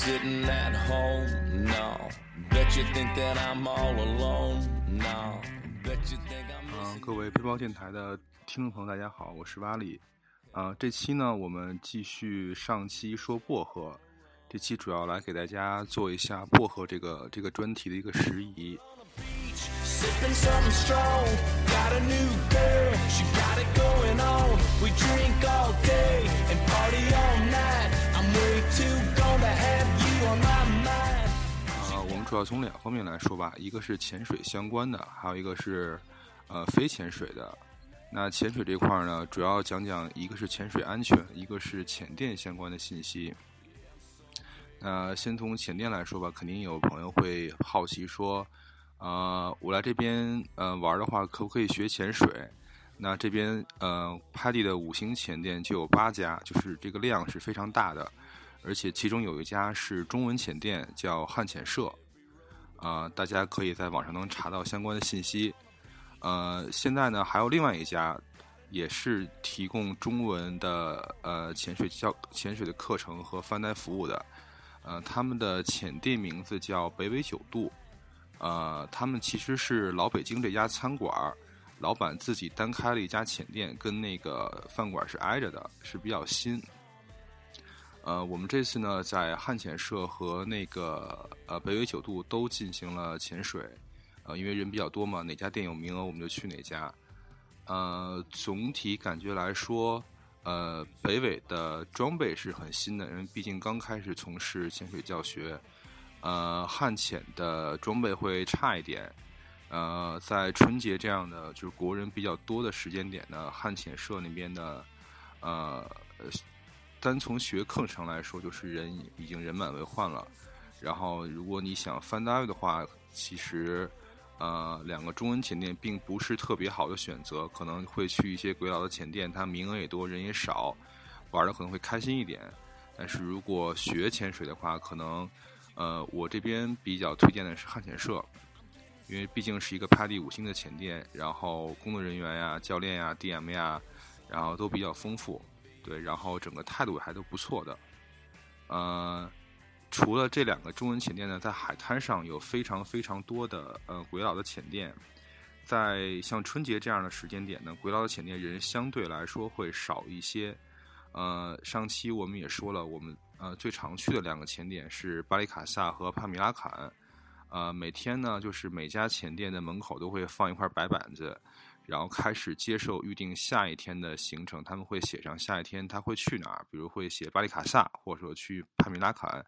Sitting at home? now. Bet you think that I'm all alone? now. Bet you think I'm 嗯，各位背包电台的听众朋友，大家好，我是瓦里。啊、这期呢，我们继续上期说薄荷，这期主要来给大家做一下薄荷这个这个专题的一个时宜。sipping something strong. Got a new girl, she got it going on. We drink all day and party all night. I'm way too 啊、我们主要从两方面来说吧，一个是潜水相关的，还有一个是呃非潜水的。那潜水这块儿呢，主要讲讲一个是潜水安全，一个是潜店相关的信息。那先从潜店来说吧，肯定有朋友会好奇说，呃，我来这边呃玩的话，可不可以学潜水？那这边呃拍地的五星潜店就有八家，就是这个量是非常大的，而且其中有一家是中文潜店，叫汉潜社，啊、大家可以在网上能查到相关的信息。呃，现在呢还有另外一家，也是提供中文的呃潜水教潜水的课程和翻台服务的，呃，他们的潜店名字叫北纬九度，呃，他们其实是老北京这家餐馆儿老板自己单开了一家潜店，跟那个饭馆是挨着的，是比较新。呃，我们这次呢，在汉潜社和那个呃北纬九度都进行了潜水，呃，因为人比较多嘛，哪家店有名额我们就去哪家。呃，总体感觉来说，呃，北纬的装备是很新的，因为毕竟刚开始从事潜水教学。呃，汉潜的装备会差一点。呃，在春节这样的就是国人比较多的时间点呢，汉潜社那边的呃，呃单从学课程来说，就是人已经人满为患了。然后，如果你想翻单位的话，其实呃，两个中文潜店并不是特别好的选择，可能会去一些鬼佬的潜店，它名额也多，人也少，玩的可能会开心一点。但是如果学潜水的话，可能呃，我这边比较推荐的是汉潜社，因为毕竟是一个拍地五星的潜店，然后工作人员呀、教练呀、DM 呀，然后都比较丰富，对，然后整个态度还都不错的。呃，除了这两个中文潜店呢，在海滩上有非常非常多的呃鬼佬的浅店，在像春节这样的时间点呢，鬼佬的浅店人相对来说会少一些。呃，上期我们也说了，我们呃最常去的两个潜点是巴里卡萨和帕米拉坎。呃，每天呢，就是每家潜店的门口都会放一块白板子，然后开始接受预定下一天的行程。他们会写上下一天他会去哪儿，比如会写巴里卡萨，或者说去帕米拉坎，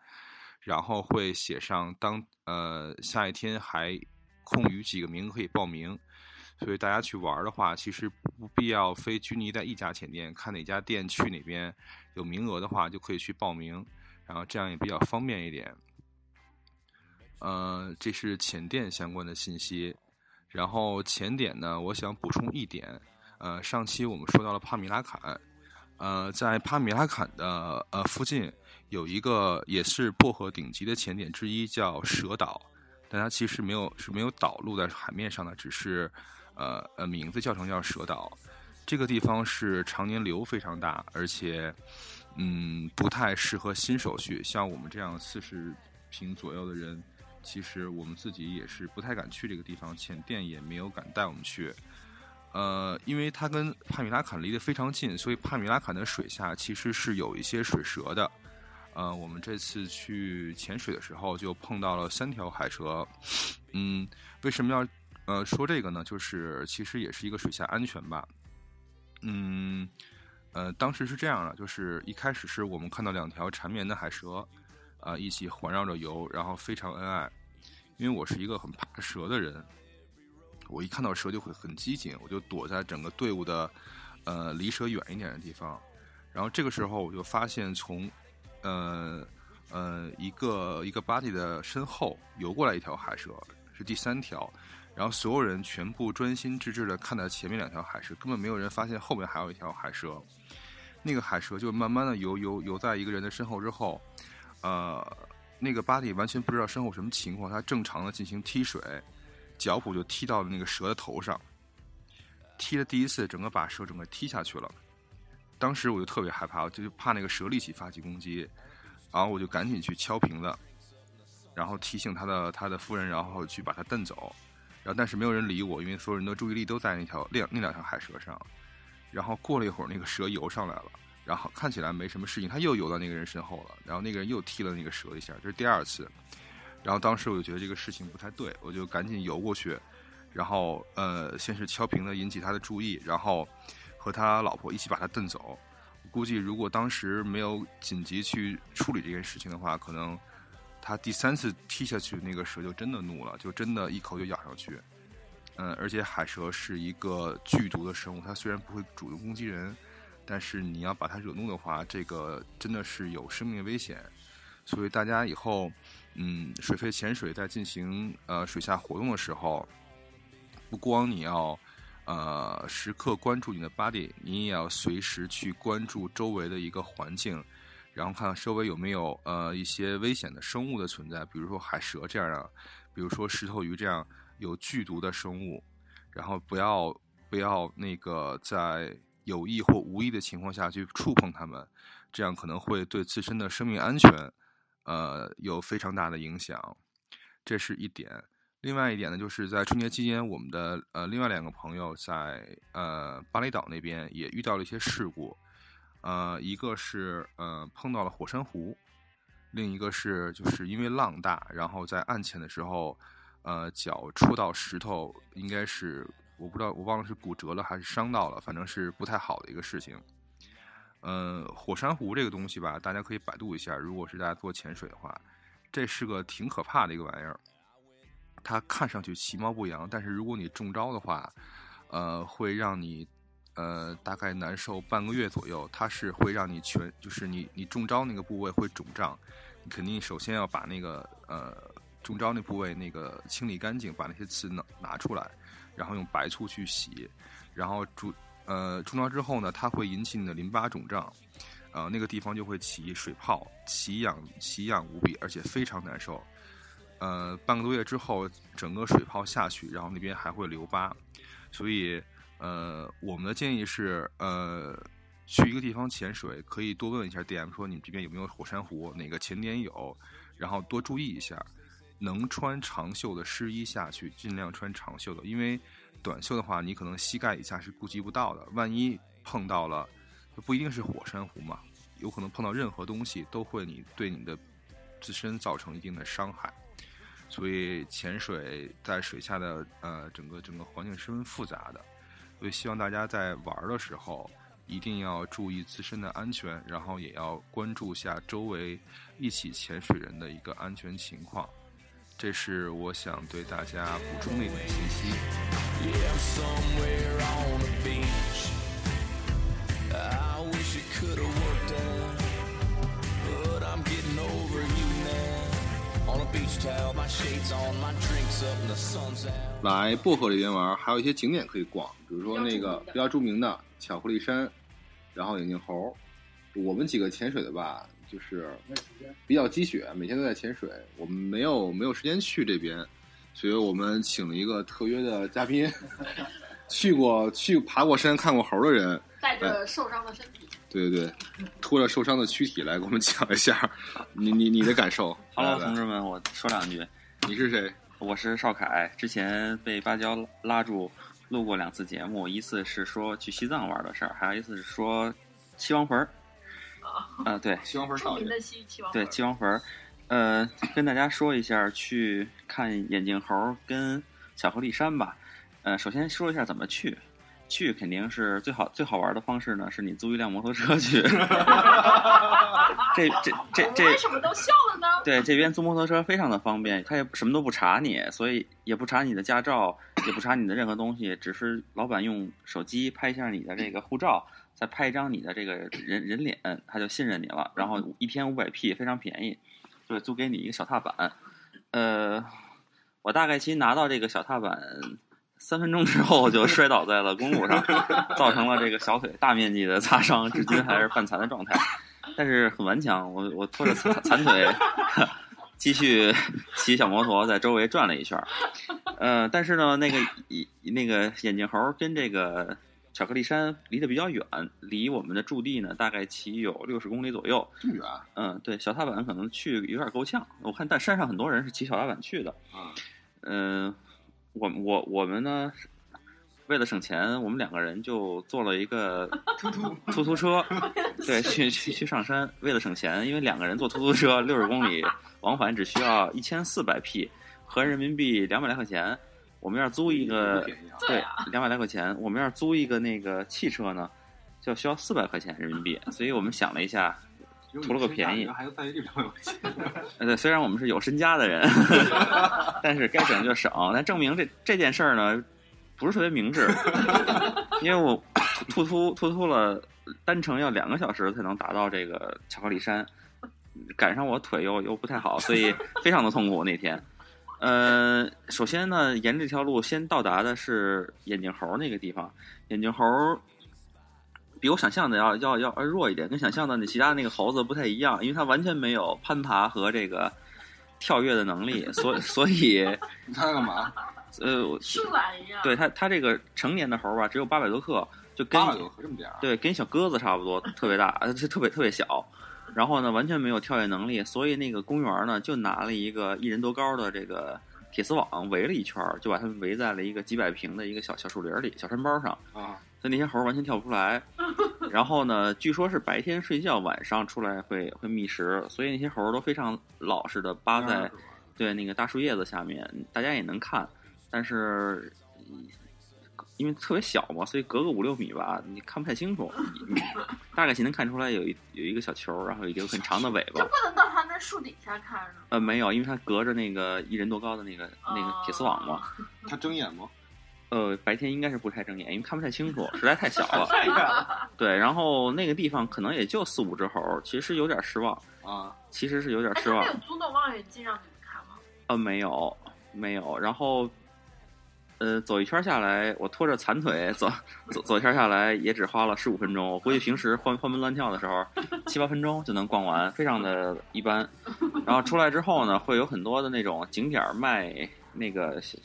然后会写上当呃下一天还空余几个名额可以报名。所以大家去玩的话，其实不必要非拘泥在一家潜店，看哪家店去哪边有名额的话，就可以去报名，然后这样也比较方便一点。呃，这是潜店相关的信息。然后潜点呢，我想补充一点，呃，上期我们说到了帕米拉坎，呃，在帕米拉坎的呃附近有一个也是薄荷顶级的潜点之一，叫蛇岛，但它其实没有是没有岛露在海面上的，只是呃呃名字叫成叫蛇岛。这个地方是常年流非常大，而且嗯不太适合新手去，像我们这样四十平左右的人，其实我们自己也是不太敢去这个地方，潜店也没有敢带我们去。呃，因为它跟帕米拉坎离得非常近，所以帕米拉坎的水下其实是有一些水蛇的。呃，我们这次去潜水的时候就碰到了三条海蛇。嗯，为什么要呃说这个呢？就是其实也是一个水下安全吧。嗯，呃，当时是这样的，就是一开始是我们看到两条缠绵的海蛇，啊、一起环绕着游，然后非常恩爱。因为我是一个很怕蛇的人，我一看到蛇就会很机警，我就躲在整个队伍的呃离蛇远一点的地方。然后这个时候我就发现从，呃呃一个一个 body 的身后游过来一条海蛇，是第三条。然后所有人全部专心致志的看待前面两条海蛇，根本没有人发现后面还有一条海蛇。那个海蛇就慢慢的游游游在一个人的身后之后，呃，那个巴蒂完全不知道身后什么情况，他正常的进行踢水，脚蹼就踢到了那个蛇的头上，踢了第一次，整个把蛇整个踢下去了。当时我就特别害怕，我就怕那个蛇立即发起攻击，然后我就赶紧去敲瓶子，然后提醒他的他的夫人，然后去把他蹬走。然后但是没有人理我，因为所有人的注意力都在那条两那两条海蛇上。然后过了一会儿，那个蛇游上来了，然后看起来没什么事情，他又游到那个人身后了，然后那个人又踢了那个蛇一下，这是第二次。然后当时我就觉得这个事情不太对，我就赶紧游过去，然后呃，先是敲瓶子引起他的注意，然后和他老婆一起把他蹬走。估计如果当时没有紧急去处理这件事情的话，可能他第三次踢下去，那个蛇就真的怒了，就真的一口就咬上去。嗯，而且海蛇是一个剧毒的生物，它虽然不会主动攻击人，但是你要把它惹怒的话，这个真的是有生命危险。所以大家以后，嗯，水肺潜水在进行呃水下活动的时候，不光你要呃时刻关注你的 body，你也要随时去关注周围的一个环境，然后看周围有没有呃一些危险的生物的存在，比如说海蛇这样的，比如说石头鱼这样。有剧毒的生物，然后不要不要那个在有意或无意的情况下去触碰它们，这样可能会对自身的生命安全，呃，有非常大的影响。这是一点。另外一点呢，就是在春节期间，我们的呃另外两个朋友在呃巴厘岛那边也遇到了一些事故，呃，一个是呃碰到了火山湖，另一个是就是因为浪大，然后在岸潜的时候。呃，脚触到石头，应该是我不知道，我忘了是骨折了还是伤到了，反正是不太好的一个事情。呃，火山湖这个东西吧，大家可以百度一下。如果是大家做潜水的话，这是个挺可怕的一个玩意儿。它看上去其貌不扬，但是如果你中招的话，呃，会让你呃大概难受半个月左右。它是会让你全，就是你你中招那个部位会肿胀，你肯定首先要把那个呃。中招那部位那个清理干净，把那些刺拿拿出来，然后用白醋去洗，然后中呃中招之后呢，它会引起你的淋巴肿胀，呃那个地方就会起水泡，奇痒奇痒无比，而且非常难受。呃半个多月之后，整个水泡下去，然后那边还会留疤，所以呃我们的建议是呃去一个地方潜水，可以多问一下 DM 说你们这边有没有火山湖，哪个潜点有，然后多注意一下。能穿长袖的湿衣下去，尽量穿长袖的，因为短袖的话，你可能膝盖以下是顾及不到的。万一碰到了，不一定是火山湖嘛，有可能碰到任何东西都会你对你的自身造成一定的伤害。所以潜水在水下的呃整个整个环境十分复杂的，所以希望大家在玩的时候一定要注意自身的安全，然后也要关注下周围一起潜水人的一个安全情况。这是我想对大家补充的一点信息。来薄荷这边玩，还有一些景点可以逛，比如说那个比较著名的巧克力山，然后眼镜猴。我们几个潜水的吧。就是比较积雪，每天都在潜水。我们没有没有时间去这边，所以我们请了一个特约的嘉宾，去过去爬过山、看过猴的人，带着受伤的身体，对对对，拖着受伤的躯体来给我们讲一下你你你的感受。Hello，同志们，我说两句。你是谁？我是邵凯，之前被芭蕉拉住录过两次节目，一次是说去西藏玩的事儿，还有一次是说西王坟儿。啊，对，七王坟少爷，对七王坟，呃，跟大家说一下去看眼镜猴跟巧克力山吧。呃，首先说一下怎么去，去肯定是最好最好玩的方式呢，是你租一辆摩托车去。这这这这为什么都笑了呢？对，这边租摩托车非常的方便，他也什么都不查你，所以也不查你的驾照，也不查你的任何东西，只是老板用手机拍一下你的这个护照。再拍一张你的这个人人脸，他就信任你了。然后一天五百 P 非常便宜，就租给你一个小踏板。呃，我大概其拿到这个小踏板三分钟之后就摔倒在了公路上，造成了这个小腿大面积的擦伤，至今还是半残的状态。但是很顽强，我我拖着残残腿继续骑小摩托在周围转了一圈。呃，但是呢，那个那个眼镜猴跟这个巧克力山离得比较远，离我们的驻地呢大概骑有六十公里左右。这么远嗯，对，小踏板可能去有点够呛。我看但山上很多人是骑小踏板去的。啊？嗯、我我我们呢，为了省钱，我们两个人就坐了一个突突突突车，对，去去去上山。为了省钱，因为两个人坐突突车六十公里往返只需要一千四百 P，合人民币两百来块钱。我们要是租一个对两百来块钱，我们要是租一个那个汽车呢，就需要四百块钱人民币。所以我们想了一下，图了个便宜还在意这两百块钱。呃，对，虽然我们是有身家的人，但是该省就省。但证明这这件事儿呢，不是特别明智，因为我突突突突了单程要两个小时才能达到这个巧克力山，赶上我腿又又不太好，所以非常的痛苦那天。呃，首先呢，沿这条路先到达的是眼镜猴那个地方，眼镜猴比我想象的要要要要弱一点，跟想象的那其他那个猴子不太一样，因为它完全没有攀爬和这个跳跃的能力，所 所以你看它干嘛？呃，我 是懒一样。对它它这个成年的猴吧，只有八百多克，就跟八百多克这么点儿。对跟小鸽子差不多，特别大，呃，特别特别小。然后呢，完全没有跳跃能力，所以那个公园呢，就拿了一个一人多高的这个铁丝网围了一圈，就把它们围在了一个几百平的一个小小树林里、小山包上。啊，所以那些猴儿完全跳不出来。然后呢，据说是白天睡觉，晚上出来会会觅食，所以那些猴儿都非常老实的扒在对那个大树叶子下面，大家也能看，但是嗯因为特别小嘛，所以隔个五六米吧，你看不太清楚，你 大概其能看出来有一有一个小球，然后有一个很长的尾巴。就不能到他那树底下看？呃，没有，因为它隔着那个一人多高的那个那个铁丝网嘛。它睁眼吗？呃，白天应该是不太睁眼，因为看不太清楚，实在太小了。对，然后那个地方可能也就四五只猴，其实有点失望，啊，其实是有点哎，失望。有租的望远镜让你们看吗？呃，没有，没有。然后，呃，走一圈下来，我拖着残腿走走走一圈下来，也只花了十五分钟。我估计平时欢欢蹦乱跳的时候，七八分钟就能逛完，非常的一般。然后出来之后呢，会有很多的那种景点卖那个小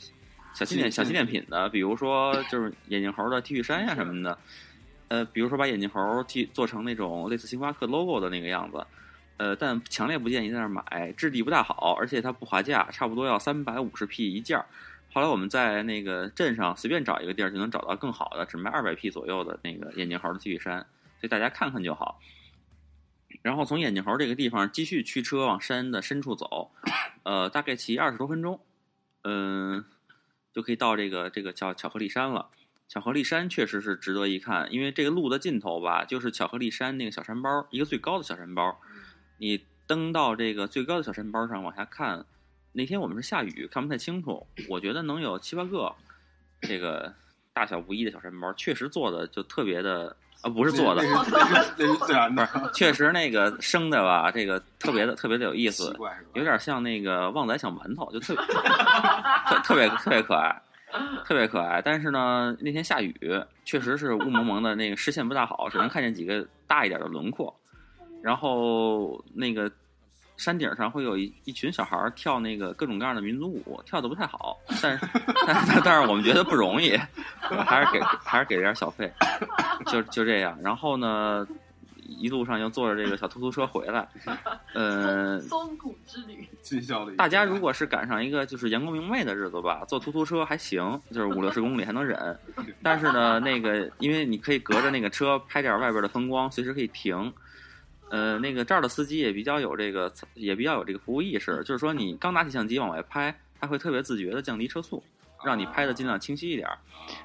小纪念小纪念品的，比如说就是眼镜猴的 T 恤衫呀什么的。呃，比如说把眼镜猴 T 做成那种类似星巴克 logo 的那个样子，呃，但强烈不建议在那儿买，质地不大好，而且它不划价，差不多要三百五十 P 一件儿。后来我们在那个镇上随便找一个地儿就能找到更好的，只卖二百 P 左右的那个眼镜猴的 T 恤衫，所以大家看看就好。然后从眼镜猴这个地方继续驱车往山的深处走，呃，大概骑二十多分钟，嗯、就可以到这个这个叫巧克力山了。巧克力山确实是值得一看，因为这个路的尽头吧，就是巧克力山那个小山包，一个最高的小山包。你登到这个最高的小山包上往下看，那天我们是下雨，看不太清楚。我觉得能有七八个这个大小不一的小山包，确实做的就特别的啊，不是做的，那是自然的，确实那个生的吧，这个特别的特别的有意思？有点像那个旺仔小馒头，就特别 特特别特别可爱，特别可爱。但是呢，那天下雨，确实是雾蒙蒙的，那个视线不大好，只能看见几个大一点的轮廓。然后那个山顶上会有一一群小孩儿跳那个各种各样的民族舞，跳的不太好，但是但但但是我们觉得不容易，还是给还是给了点小费，就就这样。然后呢，一路上又坐着这个小突突车回来，呃，松谷之旅，尽孝的大家如果是赶上一个就是阳光明媚的日子吧，坐突突车还行，就是五六十公里还能忍。但是呢，那个因为你可以隔着那个车拍点外边的风光，随时可以停。呃，那个这儿的司机也比较有这个，也比较有这个服务意识，就是说你刚拿起相机往外拍，他会特别自觉的降低车速，让你拍的尽量清晰一点儿。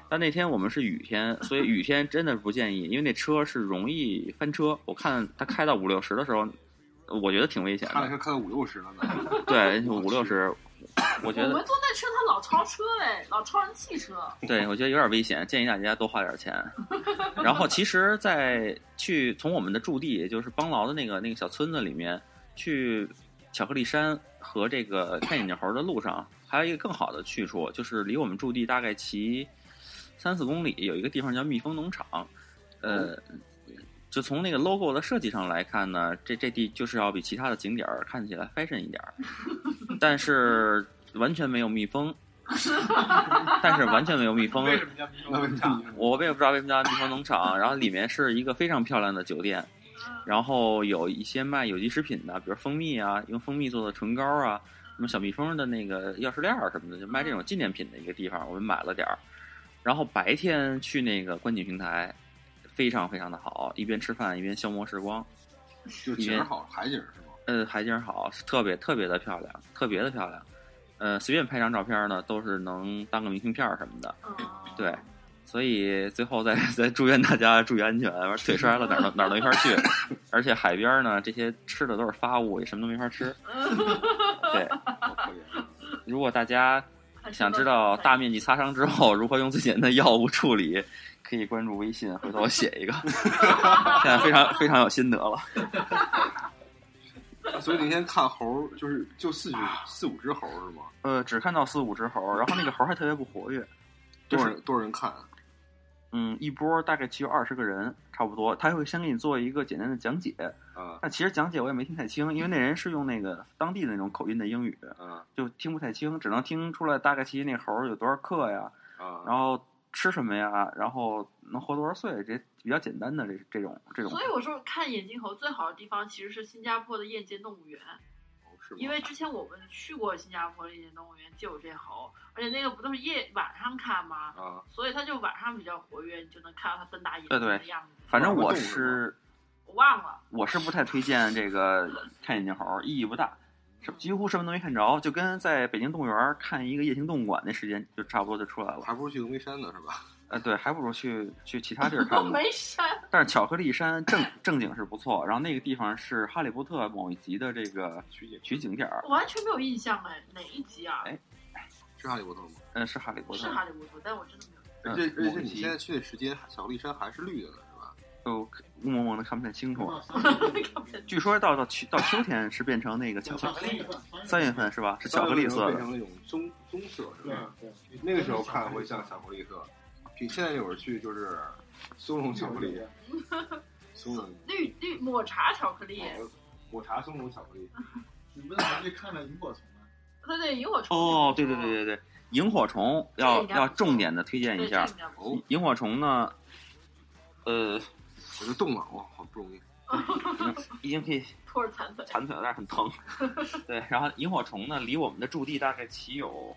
但那天我们是雨天，所以雨天真的不建议，因为那车是容易翻车。我看他开到五六十的时候，我觉得挺危险的看了。看看到五六十了呢，对，五六十，我觉得我们坐那车它老超车哎，老超人汽车。对，我觉得有点危险，建议大家多花点钱。然后，其实，在去从我们的驻地，也就是邦劳的那个那个小村子里面，去巧克力山和这个看眼镜猴的路上，还有一个更好的去处，就是离我们驻地大概骑三四公里，有一个地方叫蜜蜂农场。呃，就从那个 logo 的设计上来看呢，这这地就是要比其他的景点儿看起来 fashion 一点儿，但是完全没有蜜蜂。但是完全没有蜜蜂，为什么叫蜜蜂农场？我也不知道为什么叫蜜蜂农场。然后里面是一个非常漂亮的酒店，然后有一些卖有机食品的，比如蜂蜜啊，用蜂蜜做的唇膏啊，什么小蜜蜂的那个钥匙链儿什么的，就卖这种纪念品的一个地方。我们买了点儿，然后白天去那个观景平台，非常非常的好，一边吃饭一边消磨时光。就景儿好，海景是吗？呃，海景好，特别特别的漂亮，特别的漂亮。呃，随便拍张照片呢，都是能当个明信片什么的。嗯，对，所以最后再再祝愿大家注意安全，完腿摔了哪儿都哪儿都没法去，而且海边呢这些吃的都是发物，也什么都没法吃。对。如果大家想知道大面积擦伤之后如何用最简单的药物处理，可以关注微信，回头我写一个。现在非常非常有心得了。所以那天看猴，就是就四只四五只猴是吗？呃，只看到四五只猴，然后那个猴还特别不活跃。多少人多少人看？嗯，一波大概只有二十个人，差不多。他会先给你做一个简单的讲解，啊但其实讲解我也没听太清，因为那人是用那个当地的那种口音的英语，嗯就听不太清，只能听出来大概其实那猴儿有多少克呀，啊！然后吃什么呀，然后能活多少岁，这比较简单的这这种这种。所以我说看眼镜猴最好的地方其实是新加坡的夜间动物园，哦是因为之前我们去过新加坡的夜间动物园就有这猴，而且那个不都是夜晚上看吗？啊，所以它就晚上比较活跃，你就能看到它瞪大眼对对睛的样子。反正我是是我忘了，我是不太推荐这个看眼镜猴，意义不大，是几乎什么都没看着，就跟在北京动物园看一个夜行动物馆那时间就差不多就出来了。还不如去峨眉山呢，是吧？呃，对，还不如去去其他地儿看峨眉山。但是巧克力山正正经是不错，然后那个地方是《哈利波特》某一集的这个取景取景点儿，我完全没有印象哎，哪一集啊？哎是哈利波特吗？嗯，是哈利波特是。哈利波特，但我真的没有。嗯而且而且你现在去的时间，巧克力山还是绿的呢，是吧？就雾蒙蒙的看不太清楚。据说到到秋到秋天是变成那个巧克力，三月份是吧？是巧克力色的。变成那种棕棕色，是对吧？对，那个时候看会像巧克力色，比现在那会儿去就是松茸巧克力，松茸绿绿抹茶巧克力，抹茶松茸巧克力。你不是还去看了萤火虫吗？对对，萤火虫。哦，对对对对对，萤火虫要要重点的推荐，一下萤火虫呢，呃，我就动了，哇，好不容易。已经可以 拖着残腿。残腿了，但是很疼。对，然后萤火虫呢，离我们的驻地大概骑有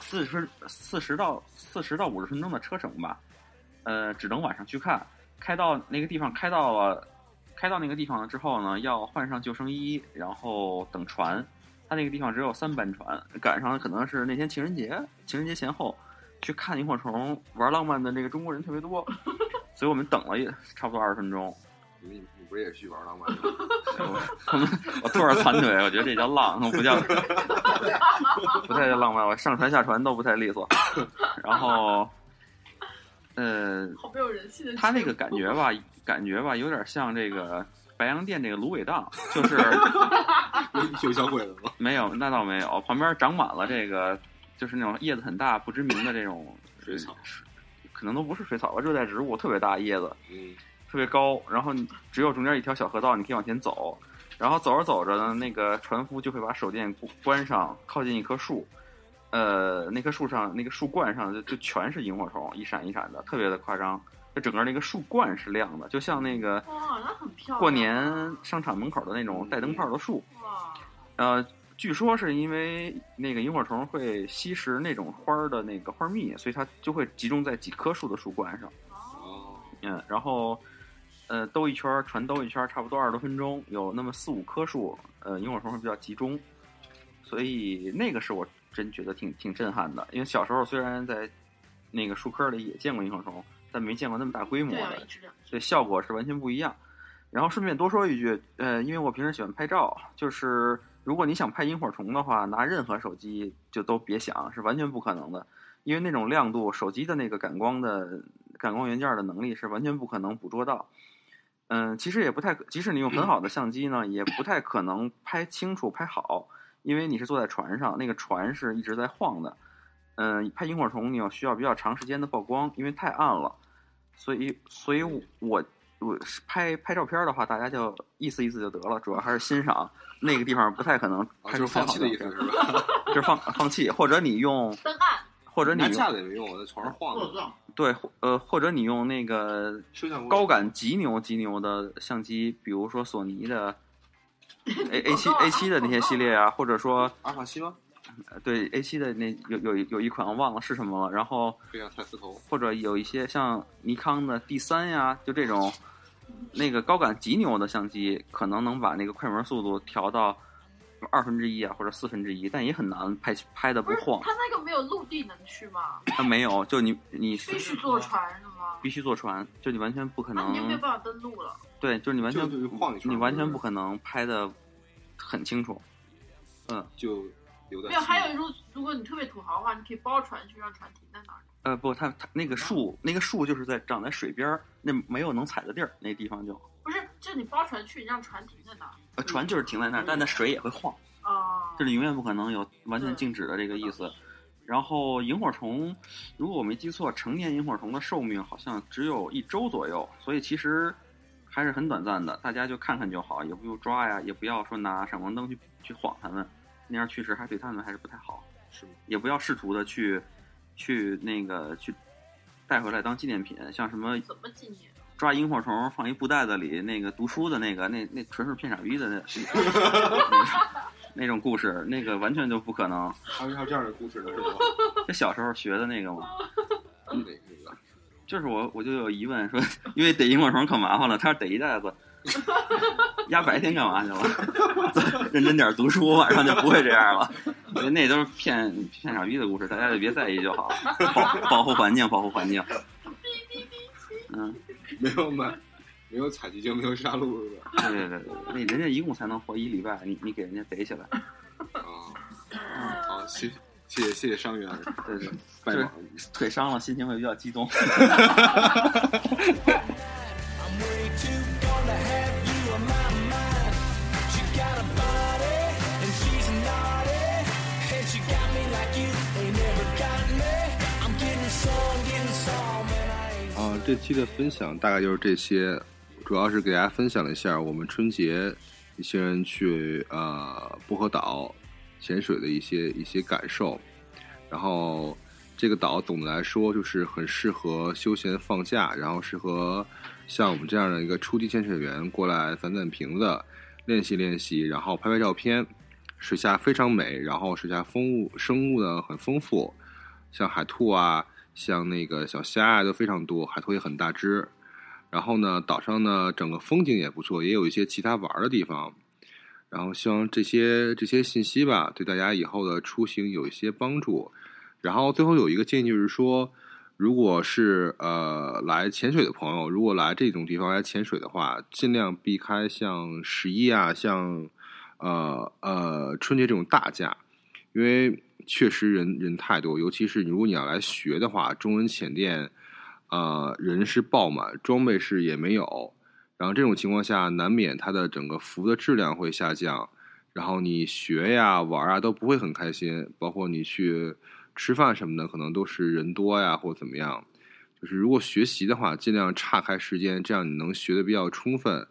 四十四十到四十到五十分钟的车程吧。呃，只能晚上去看。开到那个地方，开到了，开到那个地方了之后呢，要换上救生衣，然后等船。他那个地方只有三班船，赶上可能是那天情人节，情人节前后去看萤火虫、玩浪漫的这个中国人特别多，所以我们等了也差不多二十分钟。你你你不是也去玩浪漫吗？我们我坐着残腿，我觉得这叫浪，不叫不太叫浪漫。我上船下船都不太利索。然后，呃，好没有人性的。他那个感觉吧，感觉吧，有点像这个白洋淀这个芦苇荡，就是有 有小鬼子吗？没有，那倒没有，旁边长满了这个，就是那种叶子很大、不知名的这种水草，可能都不是水草吧，热带植物，特别大叶子。嗯，特别高，然后你只有中间一条小河道，你可以往前走，然后走着走着呢，那个船夫就会把手电关上，靠近一棵树，呃，那棵树上那个树冠上就就全是萤火虫，一闪一闪的，特别的夸张。就整个那个树冠是亮的，就像那个。过年商场门口的那种带灯泡的树。哇，呃，据说是因为那个萤火虫会吸食那种花儿的那个花蜜，所以它就会集中在几棵树的树冠上。哦，嗯，然后呃兜一圈儿，船兜一圈儿，差不多二十多分钟，有那么四五棵树，呃，萤火虫会比较集中，所以那个是我真觉得挺挺震撼的。因为小时候虽然在那个树坑里也见过萤火虫，但没见过那么大规模的。所以效果是完全不一样。然后顺便多说一句，呃，因为我平时喜欢拍照，就是如果你想拍萤火虫的话，拿任何手机就都别想，是完全不可能的，因为那种亮度，手机的那个感光的感光元件的能力是完全不可能捕捉到。嗯，其实也不太，即使你用很好的相机呢，也不太可能拍清楚、拍好，因为你是坐在船上，那个船是一直在晃的。嗯，拍萤火虫你要需要比较长时间的曝光，因为太暗了，所以，所以我我是拍拍照片的话，大家就意思意思就得了，主要还是欣赏那个地方不太可能啊，拍出 就是放弃的意思是吧？就是放放弃，或者你用，灯暗，或者你拿架用子也没用，我在床上晃对，呃，或者你用那个高感极牛极牛的相机，比如说索尼的 A A 七 A 七的那些系列啊，或者说阿尔法七吗？呃对 A 七的那有有有一款我忘了是什么了，然后非常蔡司头。或者有一些像尼康的 D 三呀，就这种那个高感极牛的相机，可能能把那个快门速度调到二分之一啊，或者四分之一，但也很难拍拍的不晃。它那个没有陆地能去吗？它没有，就你你必须坐船是吗？必须坐船，就你完全不可那能你就没有办法登陆了。对，就是你完全就就晃一圈你完全不可能拍的很清楚。嗯就没有，还有如如果你特别土豪的话，你可以包船去让船停在哪儿。呃，不，它它那个树，那个树就是在长在水边儿，那没有能踩的地儿，那地方就不是，就你包船去，你让船停在哪儿？呃船就是停在那儿，但那水也会晃。啊，这里永远不可能有完全静止的这个意思。然后萤火虫，如果我没记错，成年萤火虫的寿命好像只有一周左右，所以其实还是很短暂的。大家就看看就好，也不用抓呀，也不要说拿闪光灯去去晃它们，那样确实还对他们还是不太好。是吗？也不要试图的去去那个去带回来当纪念品，像什么怎么纪念？抓萤火虫放一布袋子里，那个读书的那个，那那纯是骗傻逼的那那 那种故事，那个完全就不可能。还有还有这样的故事呢，是吗？这小时候学的那个嘛，哪个那个？就是我我就有疑问说，因为逮萤火虫可麻烦了，他要逮一袋子，压白天干嘛去了？认真点读书，晚上就不会这样了。那都是骗骗傻逼的故事，大家就别在意就好了。保保护环境，保护环境。嗯，没有买，没有采集就没有杀戮，是吧？对对对对，那人家一共才能活一礼拜，你你给人家逮起来，啊，好，谢谢谢谢谢伤员对对。腿伤了，心情会比较激动。这期的分享大概就是这些，主要是给大家分享了一下我们春节一些人去呃薄荷岛潜水的一些一些感受。然后这个岛总的来说就是很适合休闲放假，然后适合像我们这样的一个初级潜水员过来攒攒瓶子，练习练习，然后拍拍照片。水下非常美，然后水下风物生物呢很丰富，像海兔啊，像那个小虾啊都非常多，海豚也很大只。然后呢，岛上呢整个风景也不错，也有一些其他玩的地方。然后希望这些这些信息吧，对大家以后的出行有一些帮助。然后最后有一个建议就是说，如果是呃来潜水的朋友，如果来这种地方来潜水的话，尽量避开像十一啊，像呃呃春节这种大假，因为确实人人太多，尤其是如果你要来学的话，中文浅店呃人是爆满，装备是也没有。然后这种情况下，难免它的整个服务的质量会下降，然后你学呀、玩啊都不会很开心，包括你去吃饭什么的，可能都是人多呀或怎么样。就是如果学习的话，尽量岔开时间，这样你能学的比较充分，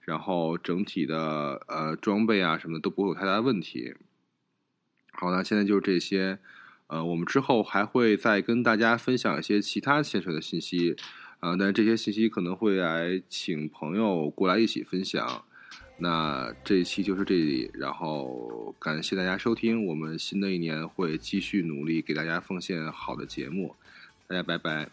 然后整体的呃装备啊什么的都不会有太大的问题。好，那现在就是这些，呃，我们之后还会再跟大家分享一些其他潜水的信息。啊、但这些信息可能会来请朋友过来一起分享。那这一期就是这里，然后感谢大家收听，我们新的一年会继续努力给大家奉献好的节目，大家拜拜。